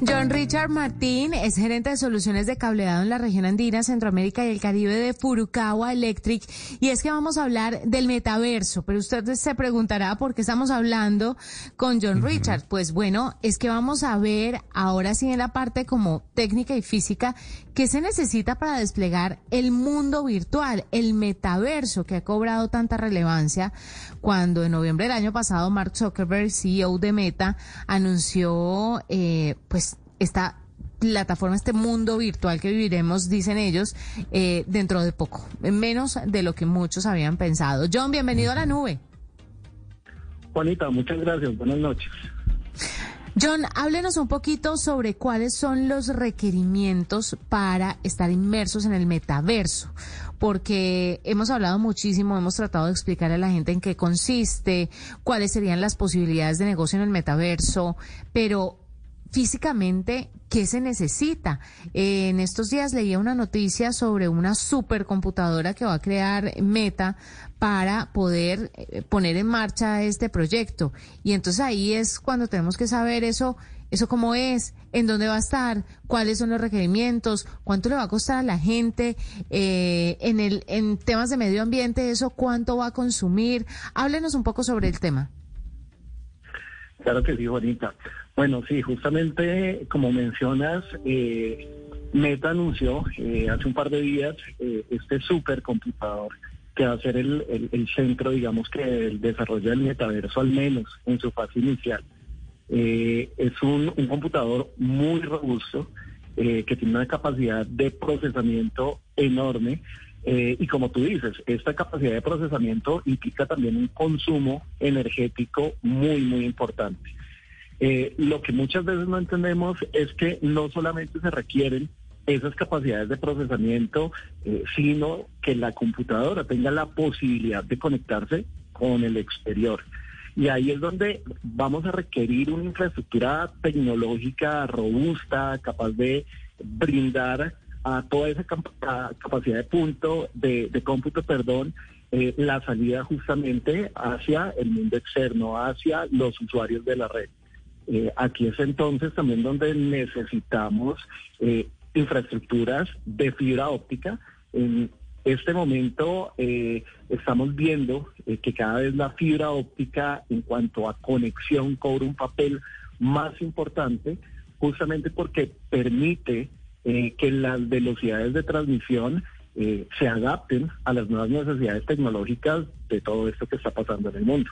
John Richard Martín es gerente de soluciones de cableado en la región andina, Centroamérica y el Caribe de Furukawa Electric. Y es que vamos a hablar del metaverso, pero usted se preguntará por qué estamos hablando con John Richard. Pues bueno, es que vamos a ver ahora sí en la parte como técnica y física qué se necesita para desplegar el mundo virtual, el metaverso que ha cobrado tanta relevancia cuando en noviembre del año pasado Mark Zuckerberg, CEO de Meta, anunció eh, pues esta plataforma, este mundo virtual que viviremos, dicen ellos, eh, dentro de poco, menos de lo que muchos habían pensado. John, bienvenido a la nube. Juanita, muchas gracias. Buenas noches. John, háblenos un poquito sobre cuáles son los requerimientos para estar inmersos en el metaverso, porque hemos hablado muchísimo, hemos tratado de explicar a la gente en qué consiste, cuáles serían las posibilidades de negocio en el metaverso, pero físicamente, ¿qué se necesita? en estos días leía una noticia sobre una supercomputadora que va a crear Meta para poder eh, poner en marcha este proyecto. Y entonces ahí es cuando tenemos que saber eso, eso cómo es, en dónde va a estar, cuáles son los requerimientos, cuánto le va a costar a la gente, eh, en el, en temas de medio ambiente, eso cuánto va a consumir. Háblenos un poco sobre el tema. Claro que sí, bonita. Bueno, sí, justamente como mencionas, eh, Meta anunció eh, hace un par de días eh, este supercomputador que va a ser el, el, centro, digamos, que el desarrollo del metaverso, al menos en su fase inicial. es un, un, computador muy robusto que tiene una capacidad de procesamiento enorme. Y como tú dices, esta capacidad de procesamiento implica también un consumo energético muy, muy importante. Eh, lo que muchas veces no entendemos es que no solamente se requieren esas capacidades de procesamiento, eh, sino que la computadora tenga la posibilidad de conectarse con el exterior. Y ahí es donde vamos a requerir una infraestructura tecnológica robusta, capaz de brindar a toda esa capacidad de punto, de, cómputo, perdón, eh, la salida justamente hacia el mundo externo, hacia los usuarios de la red. Eh, aquí es entonces también donde necesitamos eh, infraestructuras de fibra óptica. En este momento estamos viendo que cada vez la fibra óptica en cuanto a conexión cobra un papel más importante, justamente porque permite que las velocidades de transmisión se adapten a las nuevas necesidades tecnológicas de todo esto que está pasando en el mundo.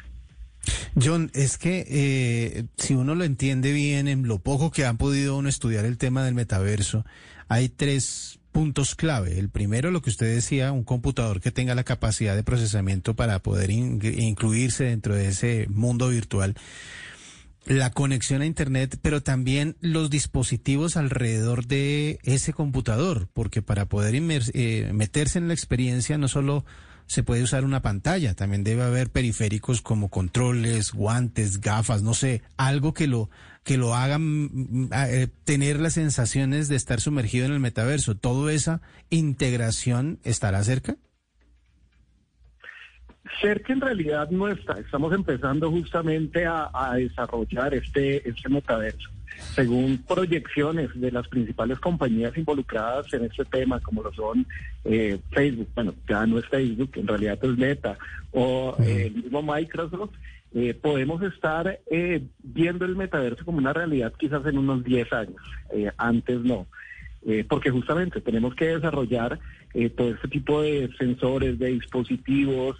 John, es que eh, si uno lo entiende bien, en lo poco que han podido uno estudiar el tema del metaverso, hay tres puntos clave. El primero, lo que usted decía, un computador que tenga la capacidad de procesamiento para poder incluirse dentro de ese mundo virtual. La conexión a Internet, pero también los dispositivos alrededor de ese computador, porque para poder eh, meterse en la experiencia no solo se puede usar una pantalla, también debe haber periféricos como controles, guantes, gafas, no sé, algo que lo que lo hagan mm, eh, tener las sensaciones de estar sumergido en el metaverso. ¿Toda esa integración estará cerca? Cerca en realidad no está. Estamos empezando justamente a, a desarrollar este, este metaverso. Según proyecciones de las principales compañías involucradas en este tema, como lo son eh, Facebook, bueno, ya no es Facebook, en realidad es Meta, o eh, el mismo Microsoft, eh, podemos estar viendo el metaverso como una realidad quizás en unos 10 años, antes no. Porque justamente tenemos que desarrollar todo este tipo de sensores, de dispositivos,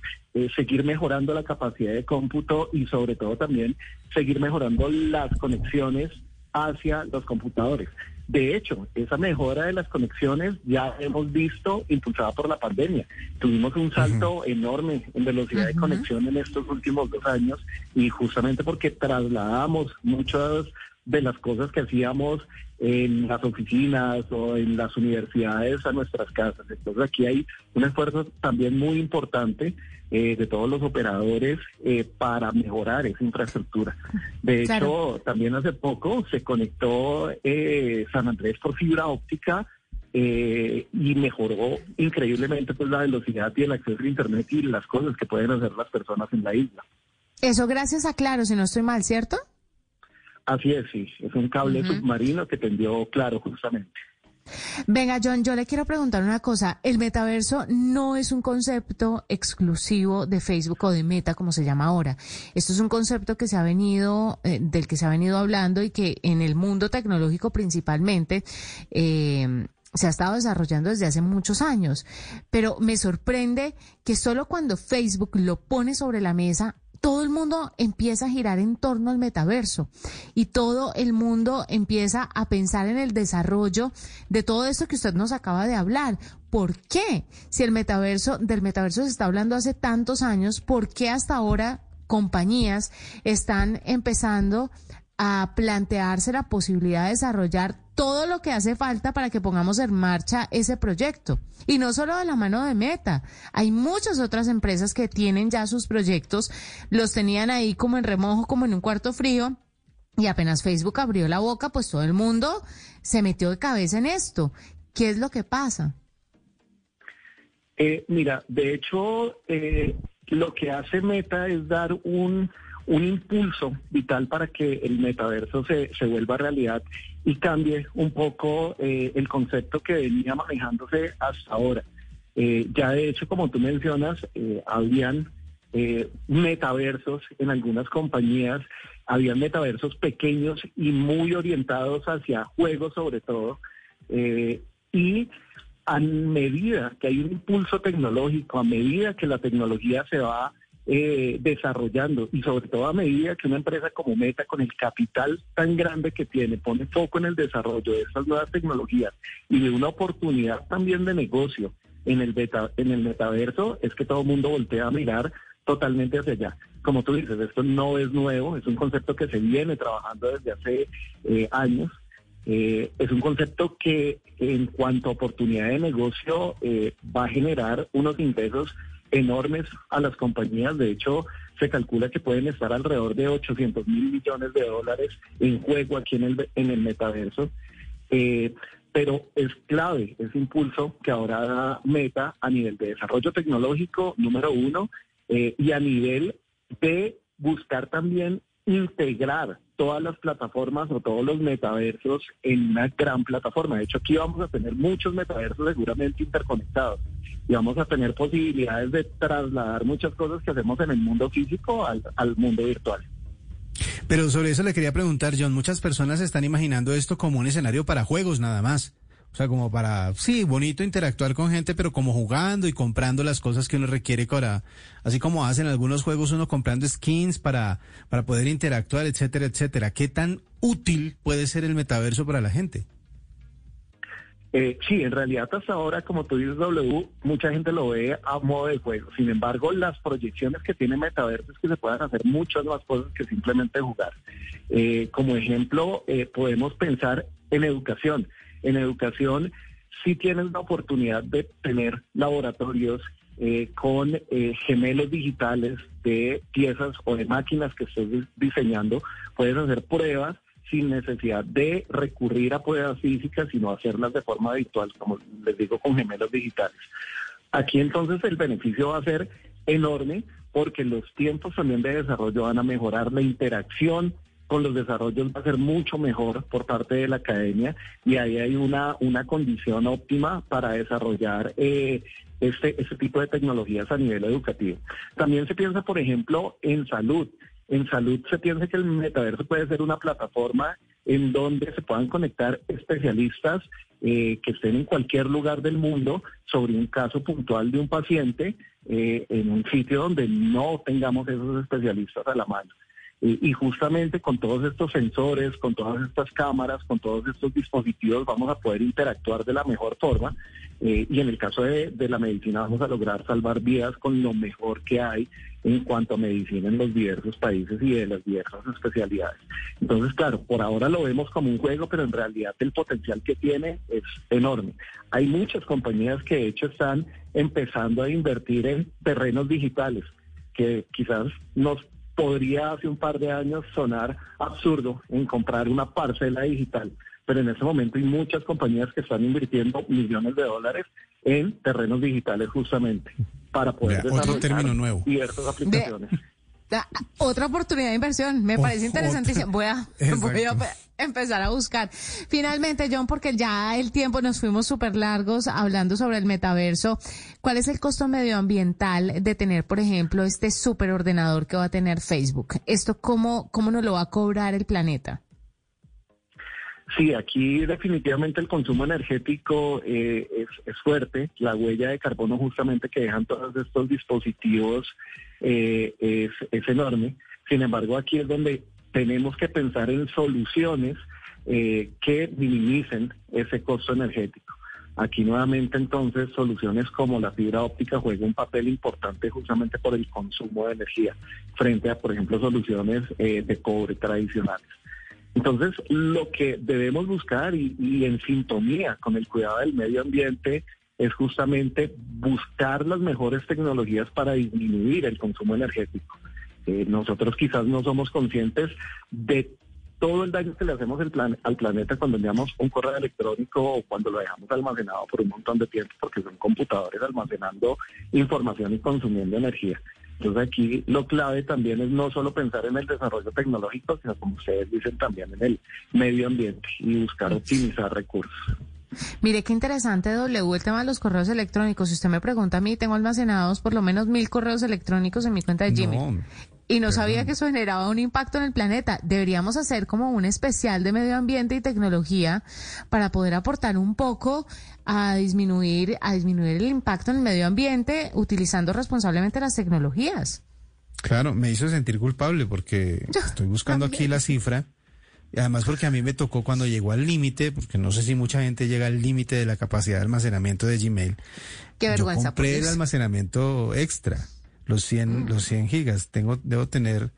seguir mejorando la capacidad de cómputo y sobre todo también seguir mejorando las conexiones hacia los computadores. De hecho, esa mejora de las conexiones ya hemos visto impulsada por la pandemia. Tuvimos un salto enorme en velocidad de conexión en estos últimos dos años y justamente porque trasladamos muchas de las cosas que hacíamos en las oficinas o en las universidades a nuestras casas. Entonces aquí hay un esfuerzo también muy importante eh, de todos los operadores eh, para mejorar esa infraestructura. De hecho, también hace poco se conectó eh, San Andrés por fibra óptica y mejoró increíblemente pues la velocidad y el acceso a Internet y las cosas que pueden hacer las personas en la isla. Eso gracias a Claro, si no estoy mal, ¿cierto? Así es, sí, es un cable submarino que tendió claro justamente. Venga, John, yo le quiero preguntar una cosa. El metaverso no es un concepto exclusivo de Facebook o de Meta, como se llama ahora. Esto es un concepto que se ha venido, eh, del que se ha venido hablando y que en el mundo tecnológico principalmente, eh, se ha estado desarrollando desde hace muchos años, pero me sorprende que solo cuando Facebook lo pone sobre la mesa todo el mundo empieza a girar en torno al metaverso y todo el mundo empieza a pensar en el desarrollo de todo esto que usted nos acaba de hablar. ¿Por qué? Si el metaverso, del metaverso se está hablando hace tantos años, ¿por qué hasta ahora compañías están empezando a plantearse la posibilidad de desarrollar todo lo que hace falta para que pongamos en marcha ese proyecto. Y no solo de la mano de Meta, hay muchas otras empresas que tienen ya sus proyectos, los tenían ahí como en remojo, como en un cuarto frío, y apenas Facebook abrió la boca, pues todo el mundo se metió de cabeza en esto. ¿Qué es lo que pasa? Eh, mira, de hecho, eh, lo que hace Meta es dar un un impulso vital para que el metaverso se, se vuelva realidad y cambie un poco eh, el concepto que venía manejándose hasta ahora. Eh, ya de hecho, como tú mencionas, eh, habían metaversos en algunas compañías, habían metaversos pequeños y muy orientados hacia juegos sobre todo. y a medida que hay un impulso tecnológico, a medida que la tecnología se va eh, desarrollando y sobre todo a medida que una empresa como Meta con el capital tan grande que tiene pone foco en el desarrollo de estas nuevas tecnologías y de una oportunidad también de negocio en el beta, en el metaverso es que todo el mundo voltea a mirar totalmente hacia allá. Como tú dices, esto no es nuevo, es un concepto que se viene trabajando desde hace eh, años. Eh, es un concepto que en cuanto a oportunidad de negocio va a generar unos ingresos enormes a las compañías. De hecho, se calcula que pueden estar alrededor de 800 mil millones de dólares en juego aquí en el, en el metaverso. Eh, pero es clave ese impulso que ahora da Meta a nivel de desarrollo tecnológico, número uno, eh, y a nivel de buscar también integrar todas las plataformas o todos los metaversos en una gran plataforma. De hecho, aquí vamos a tener muchos metaversos seguramente interconectados y vamos a tener posibilidades de trasladar muchas cosas que hacemos en el mundo físico al, mundo virtual. Pero sobre eso le quería preguntar, John, muchas personas están imaginando esto como un escenario para juegos nada más. O sea, como para, sí, bonito interactuar con gente, pero como jugando y comprando las cosas que uno requiere para, así como hacen algunos juegos uno comprando skins para, para poder interactuar, etcétera, etcétera. ¿Qué tan útil puede ser el metaverso para la gente? Eh, sí, en realidad hasta ahora, como tú dices, W, mucha gente lo ve a modo de juego. Sin embargo, las proyecciones que tiene Metaverso es que se puedan hacer muchas más cosas que simplemente jugar. Eh, como ejemplo, eh, podemos pensar en educación. En educación sí tienes la oportunidad de tener laboratorios con gemelos digitales de piezas o de máquinas que estés diseñando. Puedes hacer pruebas sin necesidad de recurrir a pruebas físicas, sino hacerlas de forma virtual, como les digo, con gemelos digitales. Aquí entonces el beneficio va a ser enorme porque los tiempos también de desarrollo van a mejorar, la interacción con los desarrollos va a ser mucho mejor por parte de la academia y ahí hay una, una condición óptima para desarrollar eh, este, este tipo de tecnologías a nivel educativo. También se piensa, por ejemplo, en salud. En salud se piensa que el metaverso puede ser una plataforma en donde se puedan conectar especialistas eh, que estén en cualquier lugar del mundo sobre un caso puntual de un paciente eh, en un sitio donde no tengamos esos especialistas a la mano. Y justamente con todos estos sensores, con todas estas cámaras, con todos estos dispositivos vamos a poder interactuar de la mejor forma eh, y en el caso de, la medicina vamos a lograr salvar vidas con lo mejor que hay en cuanto a medicina en los diversos países y de las diversas especialidades. Entonces, claro, por ahora lo vemos como un juego, pero en realidad el potencial que tiene es enorme. Hay muchas compañías que de hecho están empezando a invertir en terrenos digitales, que quizás nos podría hace un par de años sonar absurdo en comprar una parcela digital pero en ese momento hay muchas compañías que están invirtiendo millones de dólares en terrenos digitales justamente para poder desarrollar diversas aplicaciones. Otra oportunidad de inversión, me parece interesantísimo. Voy a, voy a empezar a buscar. Finalmente, John, porque ya el tiempo nos fuimos súper largos hablando sobre el metaverso. ¿Cuál es el costo medioambiental de tener, por ejemplo, este superordenador que va a tener Facebook? ¿Esto cómo, cómo nos lo va a cobrar el planeta? Sí, aquí definitivamente el consumo energético eh, es, fuerte. La huella de carbono justamente que dejan todos estos dispositivos eh, es, enorme. Sin embargo, aquí es donde tenemos que pensar en soluciones eh, que minimicen ese costo energético. Aquí nuevamente entonces soluciones como la fibra óptica juega un papel importante justamente por el consumo de energía frente a, por ejemplo, soluciones de cobre tradicionales. Entonces, lo que debemos buscar y, en sintonía con el cuidado del medio ambiente es justamente buscar las mejores tecnologías para disminuir el consumo energético. Eh, nosotros quizás no somos conscientes de todo el daño que le hacemos al planeta cuando enviamos un correo electrónico o cuando lo dejamos almacenado por un montón de tiempo, porque son computadores almacenando información y consumiendo energía. Entonces aquí lo clave también es no solo pensar en el desarrollo tecnológico, sino como ustedes dicen también en el medio ambiente y buscar optimizar recursos. Mire qué interesante, W, el tema de los correos electrónicos. Si usted me pregunta a mí, tengo almacenados por lo menos mil correos electrónicos en mi cuenta de Gmail. Y no sabía que eso generaba un impacto en el planeta. Deberíamos hacer como un especial de medio ambiente y tecnología para poder aportar un poco a disminuir, a disminuir el impacto en el medio ambiente utilizando responsablemente las tecnologías. Claro, me hizo sentir culpable porque estoy buscando aquí la cifra y además porque a mí me tocó cuando llegó al límite, porque no sé si mucha gente llega al límite de la capacidad de almacenamiento de Gmail. Qué vergüenza. Yo compré el almacenamiento extra, los 100, mm. los 100 gigas. Tengo, debo tener,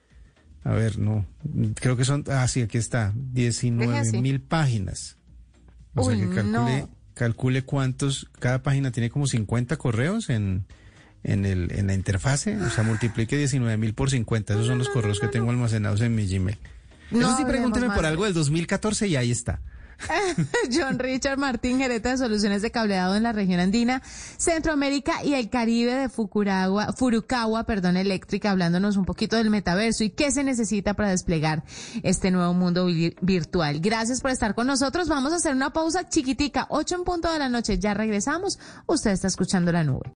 a ver, no, creo que son, ah, sí, aquí está, 19 mil páginas. O sea que calcule, calcule cuántos, cada página tiene como 50 correos en, en, el, en la interfase, o sea, multiplique 19 mil por 50, esos son los correos que tengo almacenados en mi Gmail. No, sí, pregúnteme por algo del 2014 y ahí está. John Richard Martín, gerente de soluciones de cableado en la región andina, Centroamérica y el Caribe de Fukurawa, Furukawa, perdón, eléctrica, hablándonos un poquito del metaverso y qué se necesita para desplegar este nuevo mundo virtual. Gracias por estar con nosotros. Vamos a hacer una pausa chiquitica, ocho en punto de la noche. Ya regresamos. Usted está escuchando la nube.